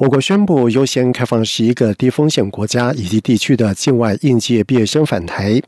我国宣布优先开放十一个低风险国家以及地区的境外应届毕业生返台。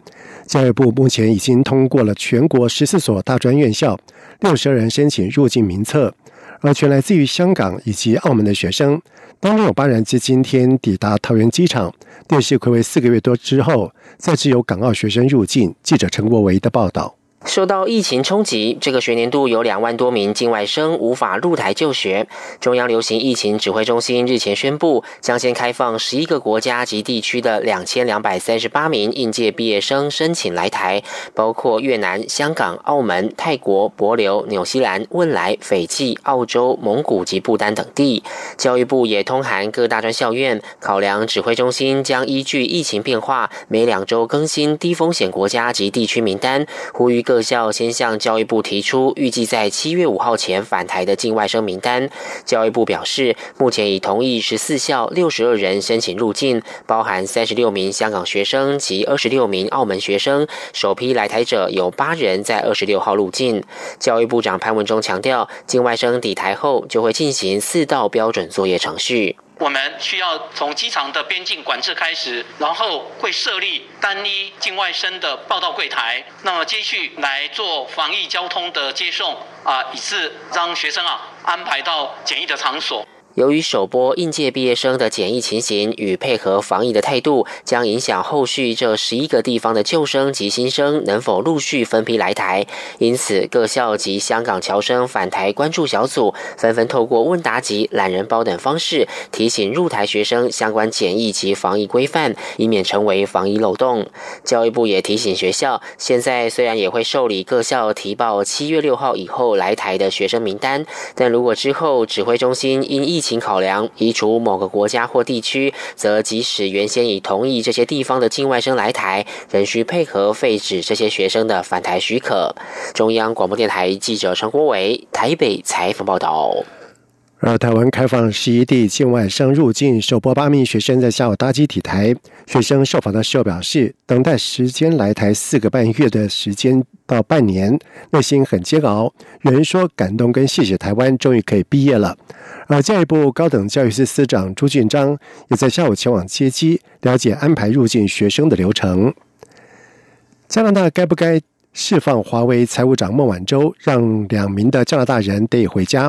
教育部目前已经通过了全国十四所大专院校六十人申请入境名册，而全来自于香港以及澳门的学生，当中有八人自今天抵达桃园机场。电视暌违四个月多之后，再次有港澳学生入境。记者陈国维的报道。受到疫情冲击，这个学年度有两万多名境外生无法入台就学。中央流行疫情指挥中心日前宣布，将先开放十一个国家及地区的两千两百三十八名应届毕业生申请来台，包括越南、香港、澳门、泰国、帛琉、纽西兰、汶莱、斐济、澳洲、蒙古及不丹等地。教育部也通函各大专校院，考量指挥中心将依据疫情变化，每两周更新低风险国家及地区名单，呼吁各。各校先向教育部提出预计在七月五号前返台的境外生名单。教育部表示，目前已同意十四校六十二人申请入境，包含三十六名香港学生及二十六名澳门学生。首批来台者有八人在二十六号入境。教育部长潘文忠强调，境外生抵台后就会进行四道标准作业程序。我们需要从机场的边境管制开始，然后会设立单一境外生的报到柜台，那么接续来做防疫交通的接送啊，以致让学生啊安排到检疫的场所。由于首波应届毕业生的检疫情形与配合防疫的态度，将影响后续这十一个地方的旧生及新生能否陆续分批来台。因此，各校及香港侨生返台关注小组纷纷透过问答及懒人包等方式，提醒入台学生相关检疫及防疫规范，以免成为防疫漏洞。教育部也提醒学校，现在虽然也会受理各校提报七月六号以后来台的学生名单，但如果之后指挥中心因疫情考量移除某个国家或地区，则即使原先已同意这些地方的境外生来台，仍需配合废止这些学生的返台许可。中央广播电台记者陈国伟台北采访报道。而台湾开放十一地境外生入境，首波八名学生在下午搭机抵台。学生受访的时候表示，等待时间来台四个半月的时间到半年，内心很煎熬。有人说感动跟谢谢台湾，终于可以毕业了。而教育部高等教育司司长朱俊章也在下午前往接机，了解安排入境学生的流程。加拿大该不该释放华为财务长孟晚舟，让两名的加拿大人得以回家？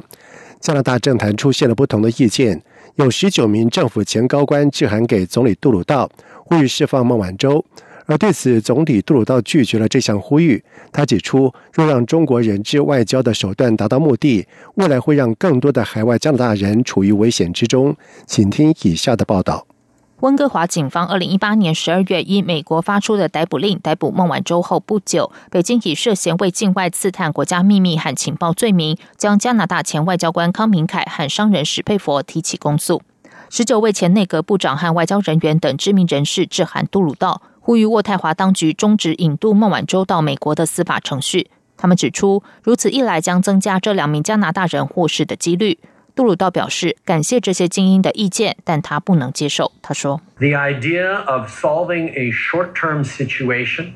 加拿大政坛出现了不同的意见，有十九名政府前高官致函给总理杜鲁道，呼吁释放孟晚舟。而对此，总理杜鲁道拒绝了这项呼吁。他指出，若让中国人质外交的手段达到目的，未来会让更多的海外加拿大人处于危险之中。请听以下的报道。温哥华警方二零一八年十二月以美国发出的逮捕令逮捕孟晚舟后不久，北京以涉嫌为境外刺探国家秘密和情报罪名，将加拿大前外交官康明凯和商人史佩佛提起公诉。十九位前内阁部长和外交人员等知名人士致函杜鲁道，呼吁渥太华当局终止引渡孟晚舟到美国的司法程序。他们指出，如此一来将增加这两名加拿大人获释的几率。杜鲁道表示感谢这些精英的意见，但他不能接受。他说：“The idea of solving a short-term situation.”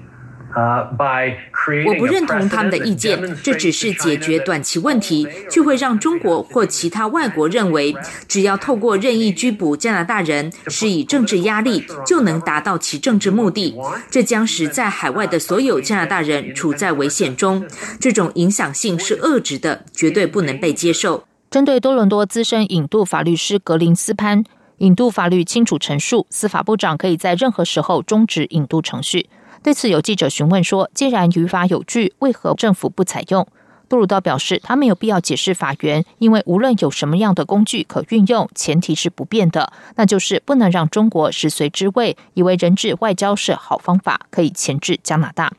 我不认同他们的意见，这只是解决短期问题，却会让中国或其他外国认为，只要透过任意拘捕加拿大人，施以政治压力，就能达到其政治目的。这将使在海外的所有加拿大人处在危险中。这种影响性是遏制的，绝对不能被接受。针对多伦多资深引渡法律师格林斯潘，引渡法律清楚陈述，司法部长可以在任何时候终止引渡程序。对此，有记者询问说：“既然语法有据，为何政府不采用？”杜鲁道表示，他没有必要解释法源，因为无论有什么样的工具可运用，前提是不变的，那就是不能让中国食髓知味，以为人质外交是好方法，可以钳制加拿大。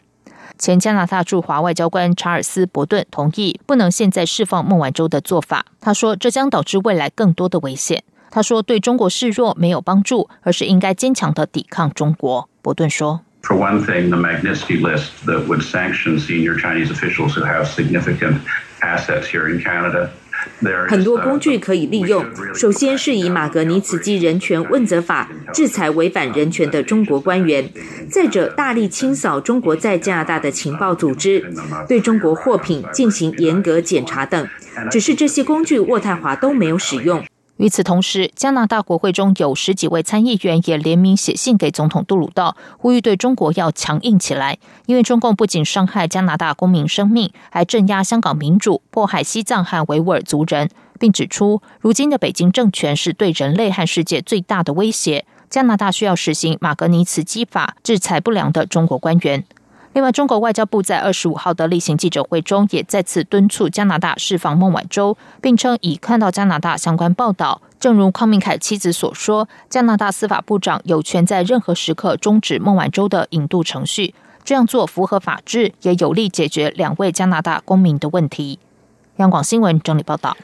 前加拿大驻华外交官查尔斯·伯顿同意不能现在释放孟晚舟的做法。他说，这将导致未来更多的危险。他说，对中国示弱没有帮助，而是应该坚强的抵抗中国。伯顿说。For one thing, the Magnitsky list that would sanction senior Chinese officials who have significant assets here in Canada. 很多工具可以利用。首先是以马格尼茨基人权问责法制裁违反人权的中国官员；再者，大力清扫中国在加拿大的情报组织，对中国货品进行严格检查等。只是这些工具，渥太华都没有使用。与此同时，加拿大国会中有十几位参议员也联名写信给总统杜鲁道，呼吁对中国要强硬起来。因为中共不仅伤害加拿大公民生命，还镇压香港民主，迫害西藏和维吾尔族人，并指出，如今的北京政权是对人类和世界最大的威胁。加拿大需要实行马格尼茨基法，制裁不良的中国官员。另外，中国外交部在二十五号的例行记者会中，也再次敦促加拿大释放孟晚舟，并称已看到加拿大相关报道。正如康明凯妻子所说，加拿大司法部长有权在任何时刻终止孟晚舟的引渡程序，这样做符合法治，也有利解决两位加拿大公民的问题。央广新闻整理报道。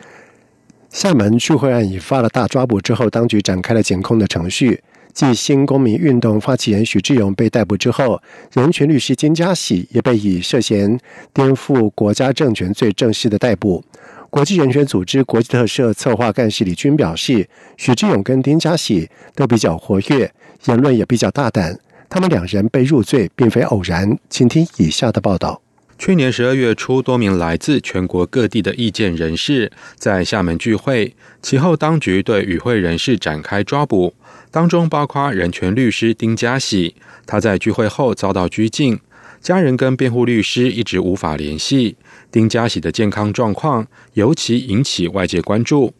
厦门聚会案引发了大抓捕之后，当局展开了检控的程序。继新公民运动发起人许志勇被逮捕之后，人权律师金家喜也被以涉嫌颠覆国家政权罪正式的逮捕。国际人权组织国际特赦策划干事李军表示，许志勇跟丁家喜都比较活跃，言论也比较大胆。他们两人被入罪并非偶然。请听以下的报道：去年十二月初，多名来自全国各地的意见人士在厦门聚会，其后当局对与会人士展开抓捕。当中包括人权律师丁家喜，他在聚会后遭到拘禁，家人跟辩护律师一直无法联系。丁家喜的健康状况尤其引起外界关注。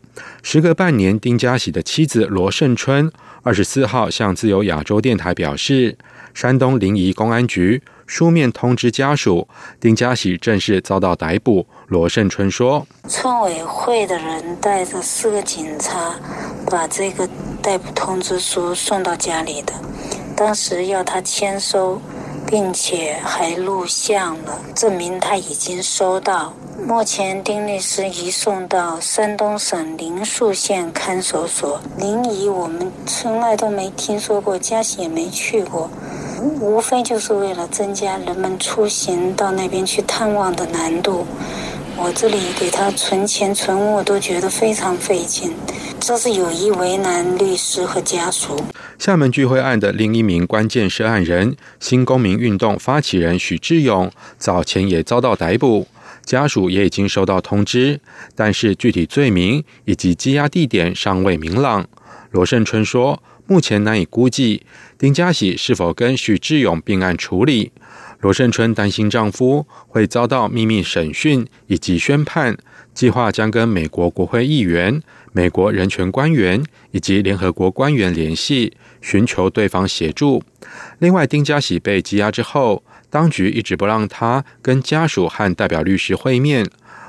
时隔半年，丁家喜的妻子罗胜春二十四号向自由亚洲电台表示，山东临沂公安局书面通知家属，丁家喜正式遭到逮捕。罗胜春说：“村委会的人带着四个警察，把这个逮捕通知书送到家里的。当时要他签收，并且还录像了，证明他已经收到。目前丁律师移送到山东省临沭县看守所。临沂我们从来都没听说过，嘉兴也没去过，无非就是为了增加人们出行到那边去探望的难度。”我这里给他存钱存物都觉得非常费劲，这是有意为难律师和家属。厦门聚会案的另一名关键涉案人新公民运动发起人许志勇，早前也遭到逮捕，家属也已经收到通知，但是具体罪名以及羁押地点尚未明朗。罗胜春说，目前难以估计丁家喜是否跟许志勇并案处理。罗胜春担心丈夫会遭到秘密审讯以及宣判，计划将跟美国国会议员、美国人权官员以及联合国官员联系，寻求对方协助。另外，丁家喜被羁押之后，当局一直不让他跟家属和代表律师会面。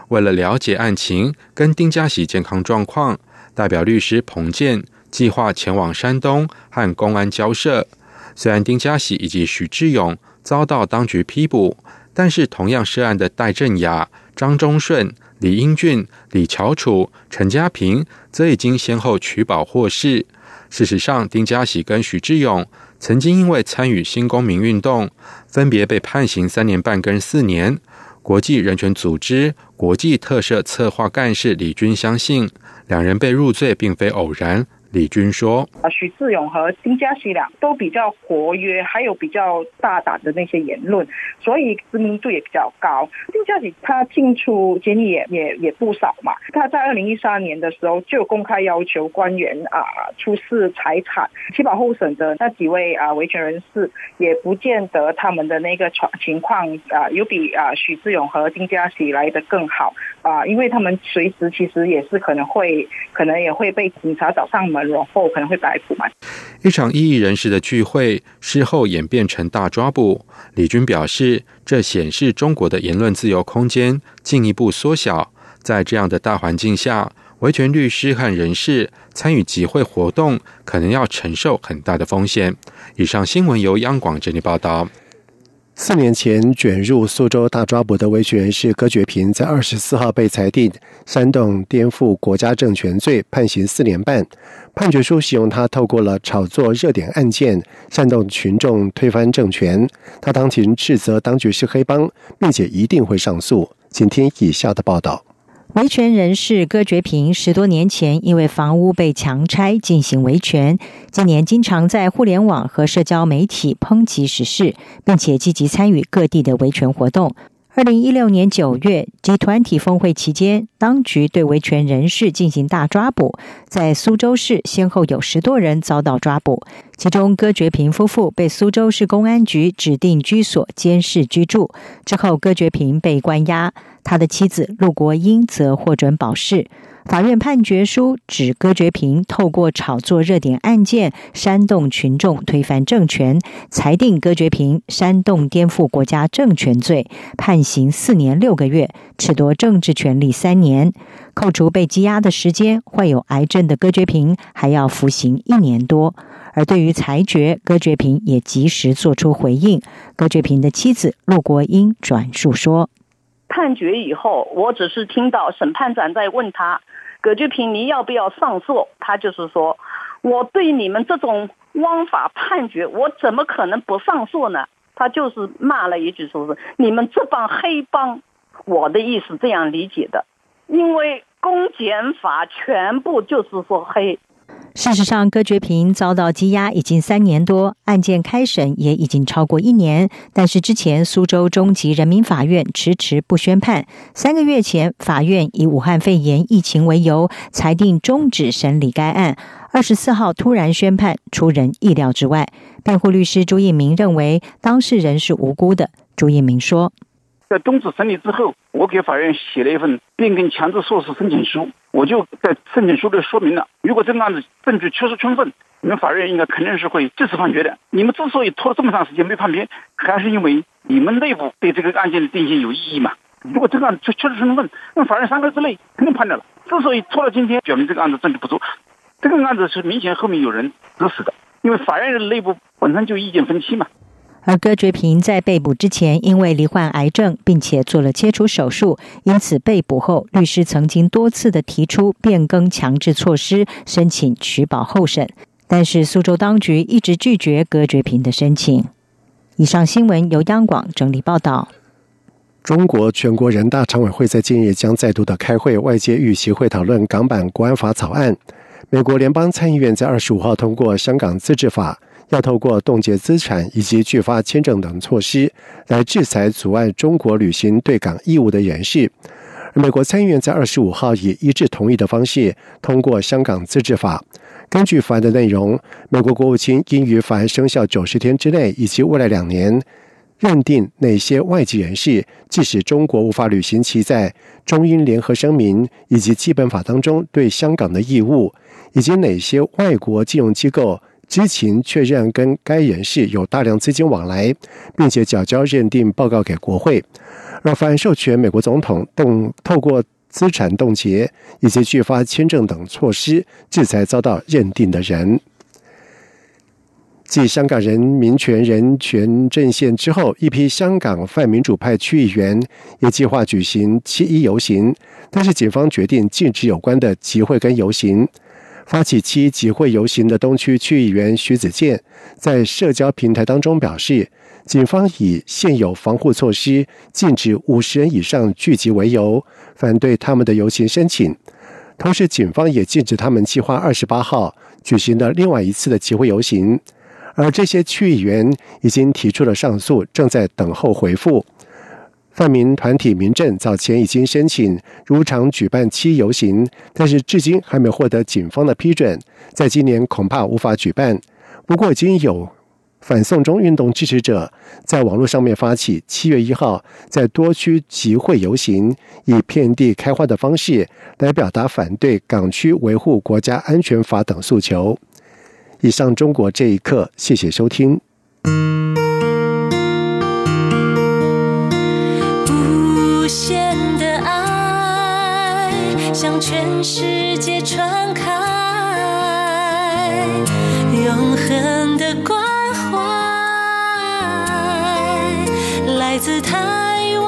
为了了解案情跟丁家喜健康状况，代表律师彭健计划前往山东和公安交涉。虽然丁家喜以及许志勇。遭到当局批捕，但是同样涉案的戴振雅、张忠顺、李英俊、李乔楚、陈家平则已经先后取保获释。事实上，丁家喜跟许志勇曾经因为参与新公民运动，分别被判刑三年半跟四年。国际人权组织国际特赦策划干事李军相信，两人被入罪并非偶然。李军说：“啊，许志勇和丁家喜两都比较活跃，还有比较大胆的那些言论，所以知名度也比较高。丁家喜他进出监狱也也也不少嘛。他在二零一三年的时候就公开要求官员啊出示财产。七保候审的那几位啊维权人士也不见得他们的那个情情况啊有比啊许志勇和丁家喜来的更好啊，因为他们随时其实也是可能会可能也会被警察找上门。”然后可能会逮捕嘛。一场异议人士的聚会事后演变成大抓捕。李军表示，这显示中国的言论自由空间进一步缩小。在这样的大环境下，维权律师和人士参与集会活动，可能要承受很大的风险。以上新闻由央广整理报道。四年前卷入苏州大抓捕的维权人士戈觉平，在二十四号被裁定煽动颠覆国家政权罪，判刑四年半。判决书形容他透过了炒作热点案件，煽动群众推翻政权。他当庭斥责当局是黑帮，并且一定会上诉。请听以下的报道。维权人士戈觉平十多年前因为房屋被强拆进行维权，今年经常在互联网和社交媒体抨击时事，并且积极参与各地的维权活动。二零一六年九月，集团体峰会期间，当局对维权人士进行大抓捕，在苏州市先后有十多人遭到抓捕，其中戈觉平夫妇被苏州市公安局指定居所监视居住。之后，戈觉平被关押，他的妻子陆国英则获准保释。法院判决书指戈觉平透过炒作热点案件，煽动群众推翻政权，裁定戈觉平煽动颠覆国家政权罪，判刑四年六个月，褫夺政治权利三年，扣除被羁押的时间，患有癌症的戈觉平还要服刑一年多。而对于裁决，戈觉平也及时做出回应。戈觉平的妻子陆国英转述说：“判决以后，我只是听到审判长在问他。”葛觉平，你要不要上诉？他就是说，我对你们这种枉法判决，我怎么可能不上诉呢？他就是骂了一句，说是你们这帮黑帮。我的意思这样理解的，因为公检法全部就是说黑。事实上，戈觉平遭到羁押已经三年多，案件开审也已经超过一年。但是之前苏州中级人民法院迟迟不宣判，三个月前法院以武汉肺炎疫情为由裁定终止审理该案。二十四号突然宣判，出人意料之外。辩护律师朱应明认为当事人是无辜的。朱应明说。在终止审理之后，我给法院写了一份变更强制措施申请书。我就在申请书里说明了，如果这个案子证据确实充分，你们法院应该肯定是会支持判决的。你们之所以拖了这么长时间没判别，还是因为你们内部对这个案件的定性有异议嘛？如果这个案子确确实充分，那法院三个月之内肯定判掉了。之所以拖到今天，表明这个案子证据不足。这个案子是明显后面有人指使的，因为法院的内部本身就意见分歧嘛。而戈觉平在被捕之前，因为罹患癌症，并且做了切除手术，因此被捕后，律师曾经多次的提出变更强制措施，申请取保候审，但是苏州当局一直拒绝戈觉平的申请。以上新闻由央广整理报道。中国全国人大常委会在近日将再度的开会，外界预习会讨论港版国安法草案。美国联邦参议院在二十五号通过香港自治法。要透过冻结资产以及拒发签证等措施来制裁阻碍中国履行对港义务的人士。美国参议院在二十五号以一致同意的方式通过香港自治法。根据法案的内容，美国国务卿应于法案生效九十天之内以及未来两年，认定哪些外籍人士，即使中国无法履行其在中英联合声明以及基本法当中对香港的义务，以及哪些外国金融机构。知情确认跟该人士有大量资金往来，并且缴交认定报告给国会，而法案授权美国总统动透过资产冻结以及拒发签证等措施制裁遭到认定的人。继香港人民权人权阵线之后，一批香港泛民主派区议员也计划举行七一游行，但是警方决定禁止有关的集会跟游行。发起七集会游行的东区区议员徐子健在社交平台当中表示，警方以现有防护措施禁止五十人以上聚集为由，反对他们的游行申请。同时，警方也禁止他们计划二十八号举行的另外一次的集会游行。而这些区议员已经提出了上诉，正在等候回复。泛民团体民政早前已经申请如常举办七游行，但是至今还没获得警方的批准，在今年恐怕无法举办。不过，已经有反送中运动支持者在网络上面发起七月一号在多区集会游行，以遍地开花的方式来表达反对港区维护国家安全法等诉求。以上，中国这一刻，谢谢收听。限的爱向全世界传开，永恒的关怀，来自他。